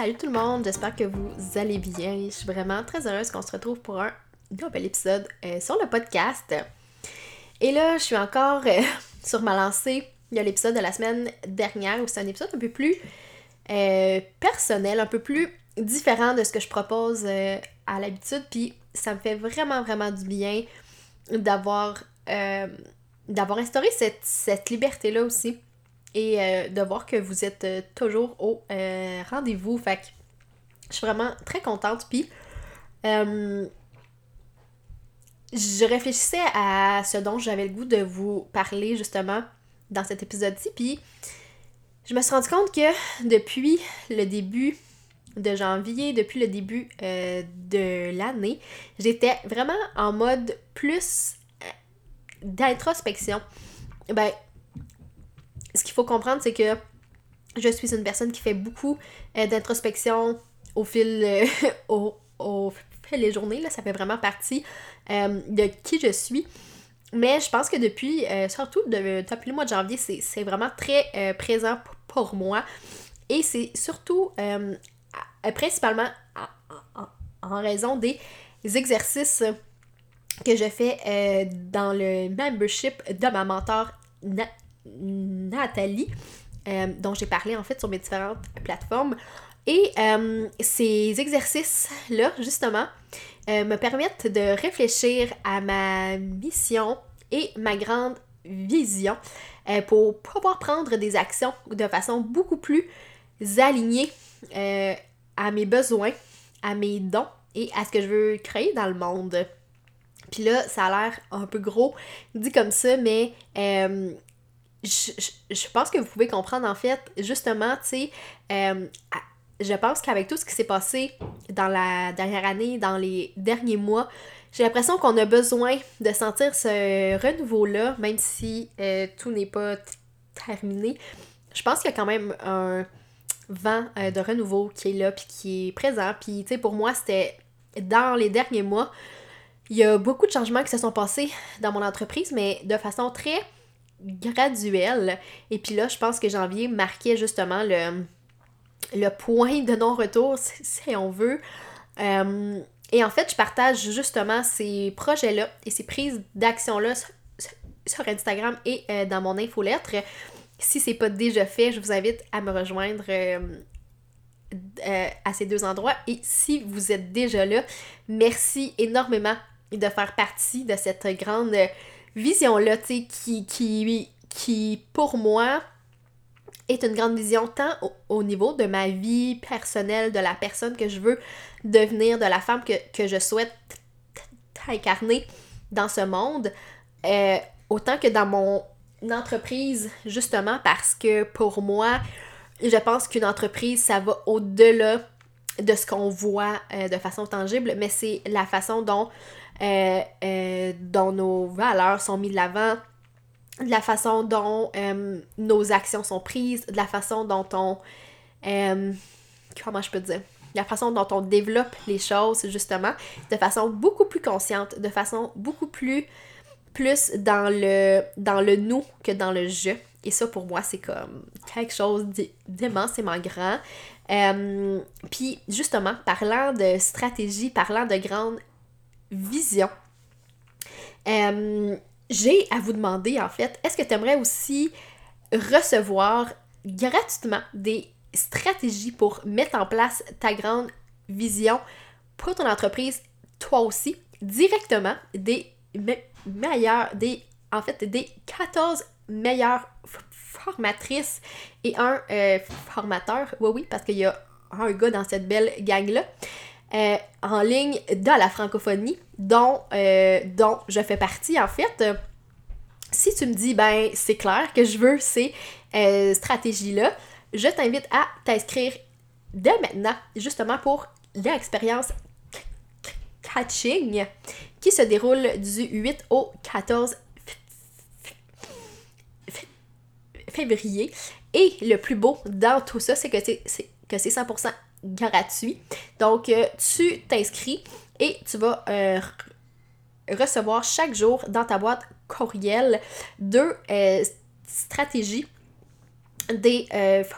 Salut tout le monde, j'espère que vous allez bien. Je suis vraiment très heureuse qu'on se retrouve pour un nouvel épisode euh, sur le podcast. Et là, je suis encore euh, sur ma lancée. Il y a l'épisode de la semaine dernière où c'est un épisode un peu plus euh, personnel, un peu plus différent de ce que je propose à l'habitude. Puis ça me fait vraiment, vraiment du bien d'avoir d'avoir instauré cette, cette liberté-là aussi et euh, de voir que vous êtes euh, toujours au euh, rendez-vous. Fait que je suis vraiment très contente. Puis, je réfléchissais à ce dont j'avais le goût de vous parler justement dans cet épisode-ci. Puis, je me suis rendu compte que depuis le début de janvier, depuis le début de l'année, j'étais vraiment en mode plus d'introspection. Ben, faut comprendre, c'est que je suis une personne qui fait beaucoup euh, d'introspection au fil euh, au, au, fil des journées. Là, ça fait vraiment partie euh, de qui je suis. Mais je pense que depuis, surtout depuis le mois de janvier, c'est vraiment très présent pour moi. Et c'est surtout principalement en, raison des exercices que je fais dans le membership de ma mentor Nathalie, euh, dont j'ai parlé en fait sur mes différentes plateformes. Et euh, ces exercices-là, justement, euh, me permettent de réfléchir à ma mission et ma grande vision pour pouvoir prendre des actions de façon beaucoup plus alignée à mes besoins, à mes dons et à ce que je veux créer dans le monde. Puis là, ça a l'air un peu gros dit comme ça, mais je, pense que vous pouvez comprendre en fait, justement, tu sais, euh, je pense qu'avec tout ce qui s'est passé dans la dernière année, dans les derniers mois, j'ai l'impression qu'on a besoin de sentir ce renouveau-là, même si euh, tout n'est pas terminé. Je pense qu'il y a quand même un vent euh, de renouveau qui est là, puis qui est présent. Puis, tu sais, pour moi, c'était dans les derniers mois, il y a beaucoup de changements qui se sont passés dans mon entreprise, mais de façon très graduel. Et puis là, je pense que janvier marquait justement le, le point de non-retour, si on veut. Euh, et en fait, je partage justement ces projets-là et ces prises d'action-là sur Instagram et euh, dans mon infolettre. Si c'est pas déjà fait, je vous invite à me rejoindre euh, à ces deux endroits. Et si vous êtes déjà là, merci énormément de faire partie de cette grande vision-là, tu sais, qui, qui, pour moi, est une grande vision tant au, niveau de ma vie personnelle, de la personne que je veux devenir, de la femme que, je souhaite incarner dans ce monde, euh, autant que dans mon entreprise, justement, parce que pour moi, je pense qu'une entreprise, ça va au-delà de ce qu'on voit euh, de façon tangible, mais c'est la façon dont euh, euh, dont nos valeurs sont mises de l'avant, de la façon dont euh, nos actions sont prises, de la façon dont on... comment je peux dire? La façon dont on développe les choses, justement, de façon beaucoup plus consciente, de façon beaucoup plus plus dans le dans le nous que dans le je. Et ça, pour moi, c'est comme quelque chose d'immensément grand. Puis, justement, parlant de stratégie, parlant de grande vision. Euh, j'ai à vous demander, en fait, est-ce que tu aimerais aussi recevoir gratuitement des stratégies pour mettre en place ta grande vision pour ton entreprise, toi aussi, directement des meilleurs, des, en fait, des 14 meilleures formatrices et un euh, formateur? Oui, oui, parce qu'il y a un gars dans cette belle gang-là. Euh, en ligne dans la francophonie, dont, euh, dont je fais partie en fait. si tu me dis, ben c'est clair que je veux ces euh, stratégies-là, je t'invite à t'inscrire dès maintenant, justement pour l'expérience Catching qui se déroule du 8 au 14 février. Et le plus beau dans tout ça, c'est que c'est que c'est 100% gratuit. Donc, euh, tu t'inscris et tu vas euh, recevoir chaque jour dans ta boîte courriel deux euh, stratégies des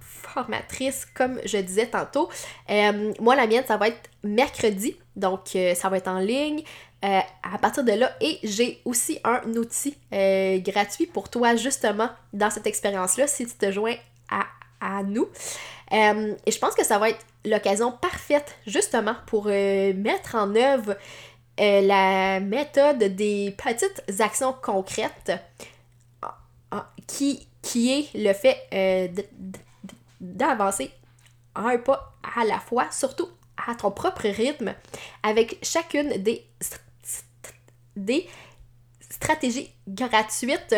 formatrices, comme je disais tantôt. moi, la mienne, ça va être mercredi, donc ça va être en ligne. à partir de là, et j'ai aussi un outil gratuit pour toi, justement, dans cette expérience-là, si tu te joins à, à nous. Euh, et je pense que ça va être l'occasion parfaite justement pour euh, mettre en œuvre euh, la méthode des petites actions concrètes qui, qui est le fait d'avancer un pas à la fois, surtout à ton propre rythme, avec chacune des, des stratégies gratuites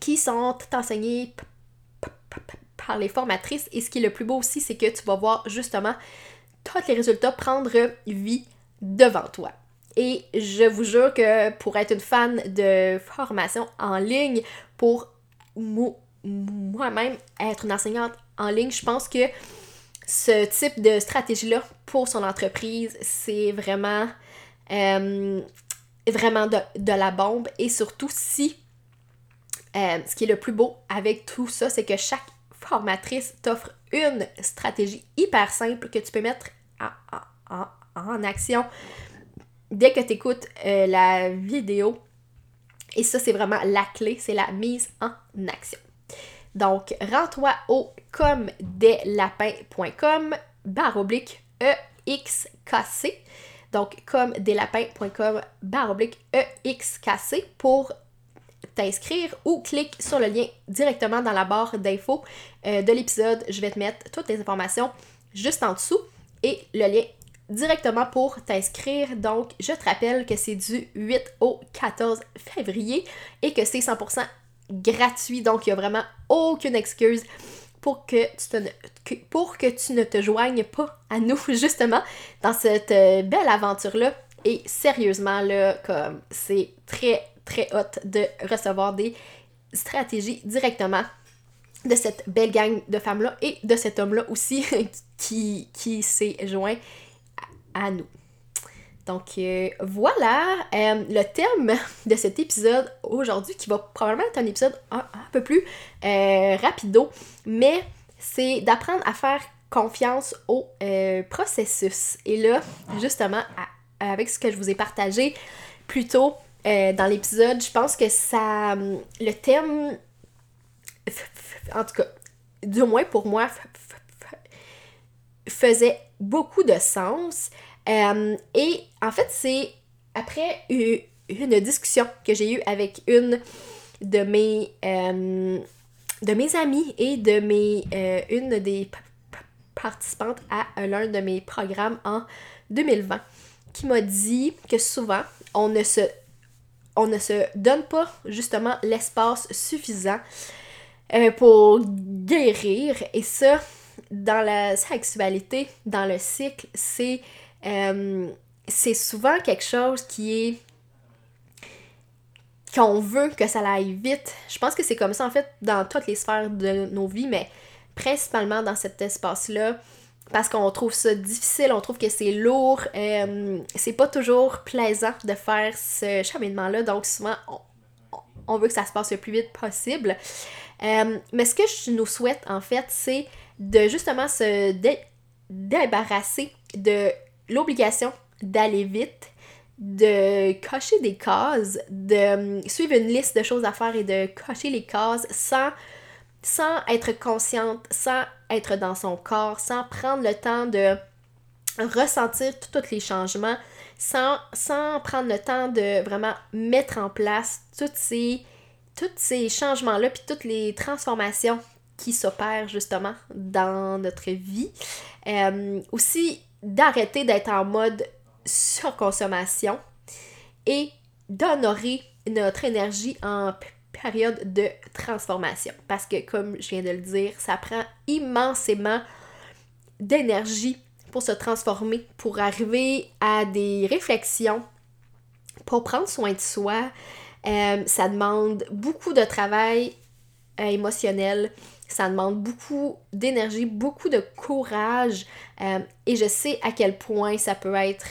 qui sont enseignées par les formatrices. Et ce qui est le plus beau aussi, c'est que tu vas voir justement tous les résultats prendre vie devant toi. Et je vous jure que pour être une fan de formation en ligne, pour moi-même être une enseignante en ligne, je pense que ce type de stratégie-là pour son entreprise, c'est vraiment, euh, vraiment de, la bombe. Et surtout si, euh, ce qui est le plus beau avec tout ça, c'est que chaque formatrice t'offre une stratégie hyper simple que tu peux mettre en, action dès que tu écoutes euh, la vidéo. Et ça, c'est vraiment la clé, c'est la mise en action. Donc, rends-toi au comdeslapins.com barre oblique EXKC. Donc, comdeslapins.com barre oblique EXKC pour t'inscrire ou clique sur le lien directement dans la barre d'infos euh, de l'épisode. Je vais te mettre toutes les informations juste en dessous et le lien directement pour t'inscrire. Donc, je te rappelle que c'est du 8 au 14 février et que c'est 100% gratuit. Donc, il n'y a vraiment aucune excuse pour que, tu te, pour que tu ne te joignes pas à nous, justement, dans cette euh, belle aventure-là. Et sérieusement, là, comme c'est très, très hâte de recevoir des stratégies directement de cette belle gang de femmes-là et de cet homme-là aussi qui, qui s'est joint à nous. Donc euh, voilà euh, le thème de cet épisode aujourd'hui qui va probablement être un épisode un, peu plus euh, rapido, mais c'est d'apprendre à faire confiance au processus. Et là, justement, avec ce que je vous ai partagé plus tôt, euh, dans l'épisode. Je pense que ça. Le thème. En tout cas, du moins pour moi, faisait beaucoup de sens. Euh, et en fait, c'est après une discussion que j'ai eue avec une de mes, euh, de mes amies et de mes, une des participantes à l'un de mes programmes en 2020 qui m'a dit que souvent on ne se on ne se donne pas justement l'espace suffisant euh, pour guérir. Et ça, dans la sexualité, dans le cycle, c'est euh, c'est souvent quelque chose qui est qu'on veut que ça aille vite. Je pense que c'est comme ça en fait dans toutes les sphères de nos vies, mais principalement dans cet espace-là parce qu'on trouve ça difficile, on trouve que c'est lourd, euh, c'est pas toujours plaisant de faire ce cheminement-là, donc souvent on, veut que ça se passe le plus vite possible. Euh, mais ce que je nous souhaite en fait, c'est de justement se débarrasser de l'obligation d'aller vite, de cocher des cases, de suivre une liste de choses à faire et de cocher les cases sans sans être consciente, sans être dans son corps, sans prendre le temps de ressentir tous les changements, sans, sans prendre le temps de vraiment mettre en place toutes ces, tous ces changements-là, puis toutes les transformations qui s'opèrent justement dans notre vie. Euh, aussi, d'arrêter d'être en mode surconsommation et d'honorer notre énergie en période de transformation. Parce que, comme je viens de le dire, ça prend immensément d'énergie pour se transformer, pour arriver à des réflexions, pour prendre soin de soi. Euh, ça demande beaucoup de travail euh, émotionnel, ça demande beaucoup d'énergie, beaucoup de courage. Euh, et je sais à quel point ça peut être...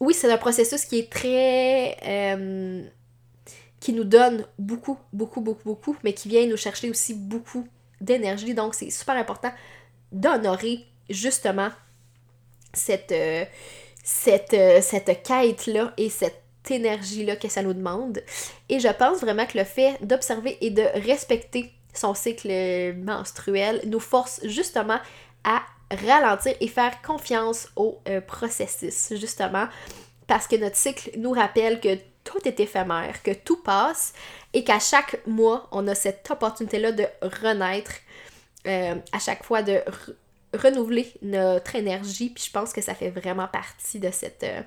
oui, c'est un processus qui est très qui nous donne beaucoup, beaucoup, beaucoup, beaucoup, mais qui vient nous chercher aussi beaucoup d'énergie. Donc, c'est super important d'honorer justement cette, euh, cette, euh, cette quête-là et cette énergie-là que ça nous demande. Et je pense vraiment que le fait d'observer et de respecter son cycle menstruel nous force justement à ralentir et faire confiance au euh, processus, justement, parce que notre cycle nous rappelle que tout est éphémère, que tout passe et qu'à chaque mois, on a cette opportunité-là de renaître, euh, à chaque fois de renouveler notre énergie. Puis je pense que ça fait vraiment partie euh,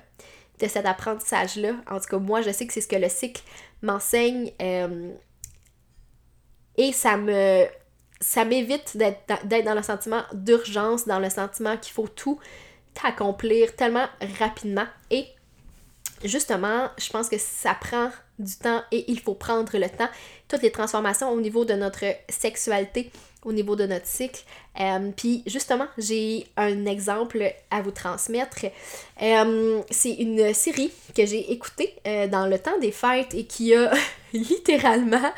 de cet apprentissage-là. En tout cas, moi, je sais que c'est ce que le cycle m'enseigne. Euh, et ça me ça m'évite d'être dans le sentiment d'urgence, dans le sentiment qu'il faut tout accomplir tellement rapidement. Et justement, je pense que ça prend du temps et il faut prendre le temps. Toutes les transformations au niveau de notre sexualité, au niveau de notre cycle. Euh, puis justement, j'ai un exemple à vous transmettre. Euh, c'est une série que j'ai écoutée euh, dans le temps des fêtes et qui a littéralement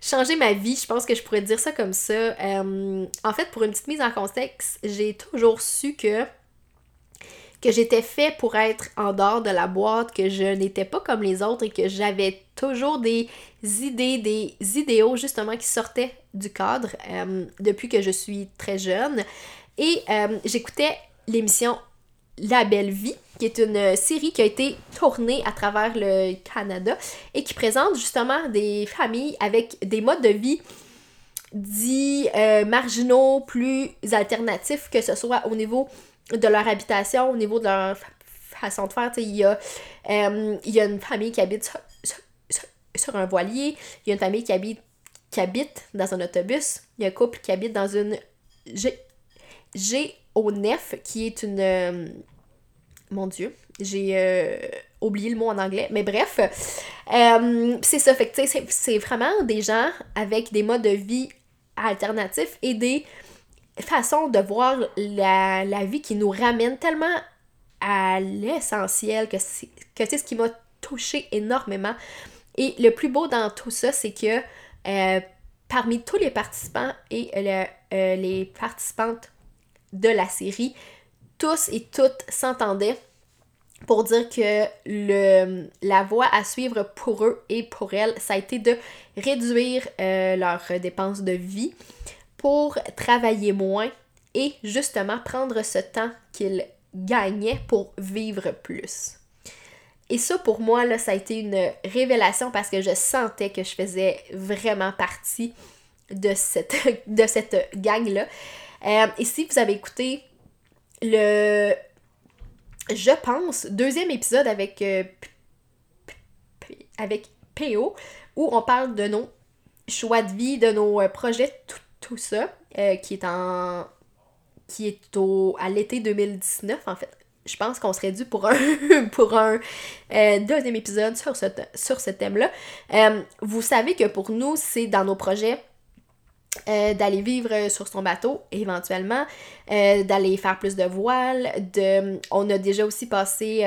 changé ma vie. Je pense que je pourrais dire ça comme ça. en fait, pour une petite mise en contexte, j'ai toujours su que que j'étais fait pour être en dehors de la boîte, que je n'étais pas comme les autres et que j'avais toujours des idées, des idéaux justement qui sortaient du cadre euh, depuis que je suis très jeune. Et euh, j'écoutais l'émission La Belle Vie, qui est une série qui a été tournée à travers le Canada et qui présente justement des familles avec des modes de vie dits euh, marginaux, plus alternatifs, que ce soit au niveau de leur habitation, au niveau de leur façon de faire. Il y, a, euh, y a une famille qui habite sur, un voilier, il y a une famille qui habite, qui habite dans un autobus, il y a un couple qui habite dans une G, au nef, qui est une... Euh, mon Dieu, j'ai euh, oublié le mot en anglais, mais bref, c'est ça, fait que c'est vraiment des gens avec des modes de vie alternatifs et des façon de voir la, vie qui nous ramène tellement à l'essentiel que c'est ce qui m'a touché énormément. Et le plus beau dans tout ça, c'est que euh, parmi tous les participants et euh, les participantes de la série, tous et toutes s'entendaient pour dire que le, la voie à suivre pour eux et pour elles, ça a été de réduire euh, leurs dépenses de vie, pour travailler moins et justement prendre ce temps qu'il gagnait pour vivre plus. Et ça, pour moi, là, ça a été une révélation parce que je sentais que je faisais vraiment partie de cette, de cette gang-là. Euh, et si vous avez écouté le, je pense, deuxième épisode avec, euh, avec PO, où on parle de nos choix de vie, de nos euh, projets, tout, tout ça, euh, qui est en. qui est au, à l'été 2019, en fait. Je pense qu'on serait dû pour un, pour un euh, deuxième épisode sur ce, sur ce thème-là. Euh, vous savez que pour nous, c'est dans nos projets d'aller vivre sur son bateau éventuellement, d'aller faire plus de voiles, de on a déjà aussi passé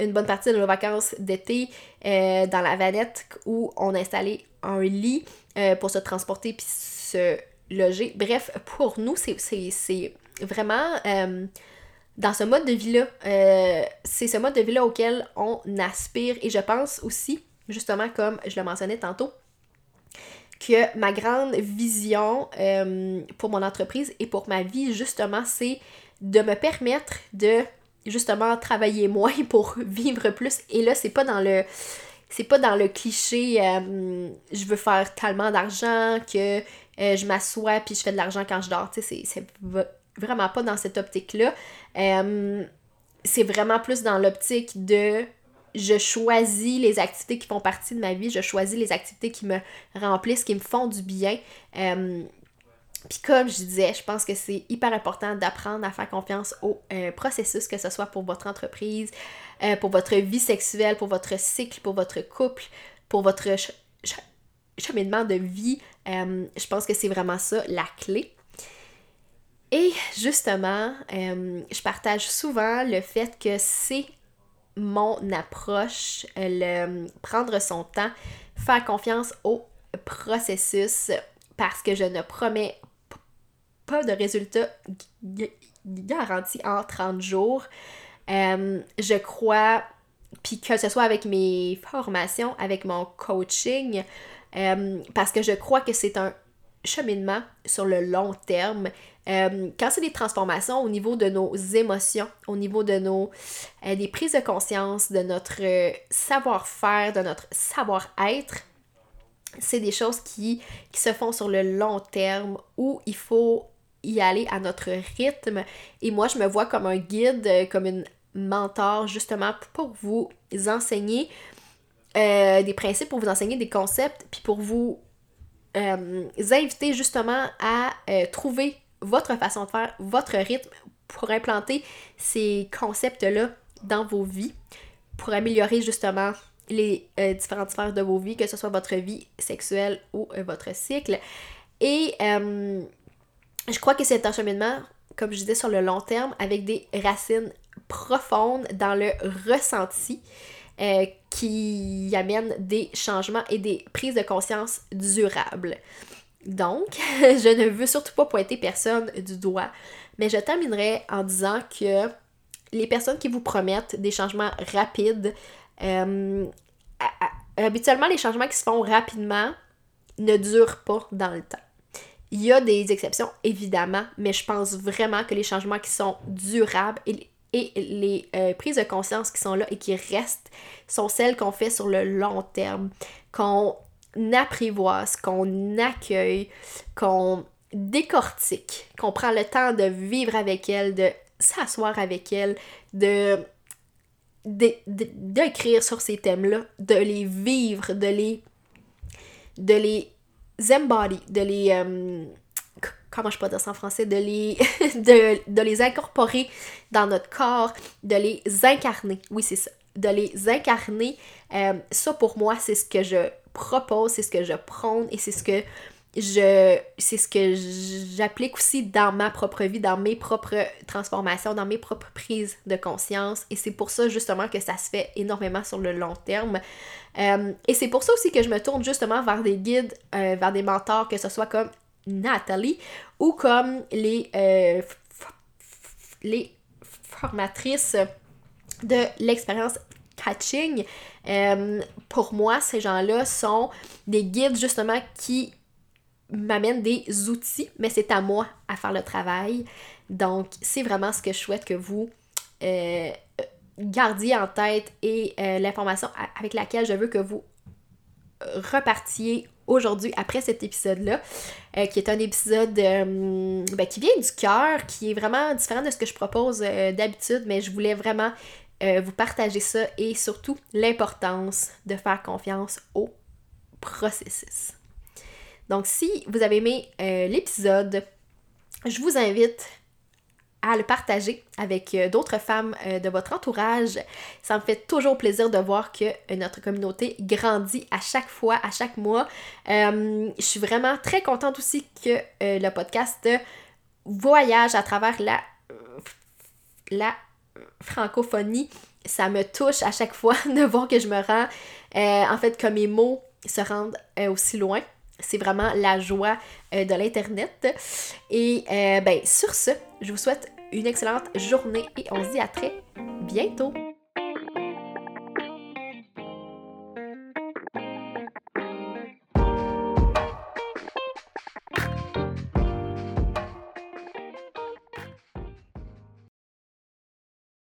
une bonne partie de nos vacances d'été dans la vanette où on a installé un lit pour se transporter puis loger. Bref, pour nous, c'est vraiment euh, dans ce mode de vie-là, euh, c'est ce mode de vie-là auquel on aspire. Et je pense aussi, justement, comme je le mentionnais tantôt, que ma grande vision euh, pour mon entreprise et pour ma vie, justement, c'est de me permettre de justement travailler moins pour vivre plus. Et là, c'est pas dans le c'est pas dans le cliché je veux faire tellement d'argent que euh, je m'assois puis je fais de l'argent quand je dors. Tu sais, c'est vraiment pas dans cette optique-là. Euh, c'est vraiment plus dans l'optique de je choisis les activités qui font partie de ma vie, je choisis les activités qui me remplissent, qui me font du bien. Euh, Puis comme je disais, je pense que c'est hyper important d'apprendre à faire confiance au processus, que ce soit pour votre entreprise, pour votre vie sexuelle, pour votre cycle, pour votre couple, pour votre cheminement de vie. Euh, je pense que c'est vraiment ça la clé. Et justement, je partage souvent le fait que c'est mon approche, le prendre son temps, faire confiance au processus parce que je ne promets pas de résultats garantis en 30 jours. Euh, je crois, puis que ce soit avec mes formations, avec mon coaching, euh, parce que je crois que c'est un cheminement sur le long terme. Euh, quand c'est des transformations au niveau de nos émotions, au niveau de nos des prises de conscience, de notre savoir-faire, de notre savoir-être, c'est des choses qui, qui se font sur le long terme où il faut y aller à notre rythme. Et moi, je me vois comme un guide, euh, comme une mentor, justement, pour vous enseigner euh, des principes, pour vous enseigner des concepts, puis pour vous euh, inviter justement à trouver votre façon de faire, votre rythme pour implanter ces concepts-là dans vos vies, pour améliorer justement les différentes sphères de vos vies, que ce soit votre vie sexuelle ou votre cycle. Et je crois que c'est un cheminement, comme je disais, sur le long terme, avec des racines profondes dans le ressenti euh, qui amènent des changements et des prises de conscience durables. Donc, je ne veux surtout pas pointer personne du doigt, mais je terminerai en disant que les personnes qui vous promettent des changements rapides, euh, habituellement, les changements qui se font rapidement ne durent pas dans le temps. Il y a des exceptions, évidemment, mais je pense vraiment que les changements qui sont durables les euh, prises de conscience qui sont là et qui restent sont celles qu'on fait sur le long terme, qu'on apprivoise, qu'on accueille, qu'on décortique, qu'on prend le temps de vivre avec elle, de s'asseoir avec elle, de d'écrire sur ces thèmes-là, de les vivre, de les de les embody, de les. Euh, comment je peux dire ça en français? De les, de, les incorporer dans notre corps, de les incarner. Oui, c'est ça. De les incarner. Euh, ça, pour moi, c'est ce que je propose, c'est ce que je prône et c'est ce que je c'est ce que j'applique aussi dans ma propre vie, dans mes propres transformations, dans mes propres prises de conscience. Et c'est pour ça justement que ça se fait énormément sur le long terme. Euh, et c'est pour ça aussi que je me tourne justement vers des guides, euh, vers des mentors, que ce soit comme Nathalie ou comme les, euh, les formatrices de l'expérience catching. pour moi, ces gens-là sont des guides justement qui m'amènent des outils, mais c'est à moi à faire le travail. Donc, c'est vraiment ce que je souhaite que vous gardiez en tête et euh, l'information avec laquelle je veux que vous repartiez aujourd'hui après cet épisode-là, euh, qui est un épisode euh, ben, qui vient du cœur, qui est vraiment différent de ce que je propose d'habitude, mais je voulais vraiment vous partager ça et surtout l'importance de faire confiance au processus. Donc si vous avez aimé l'épisode, je vous invite à le partager avec euh, d'autres femmes euh, de votre entourage. Ça me fait toujours plaisir de voir que euh, notre communauté grandit à chaque fois, à chaque mois. je suis vraiment très contente aussi que le podcast voyage à travers la, la francophonie. Ça me touche à chaque fois de voir que je me rends, en fait, que mes mots se rendent aussi loin. C'est vraiment la joie euh, de l'Internet. Et euh, ben, sur ce, je vous souhaite une excellente journée et on se dit à très bientôt.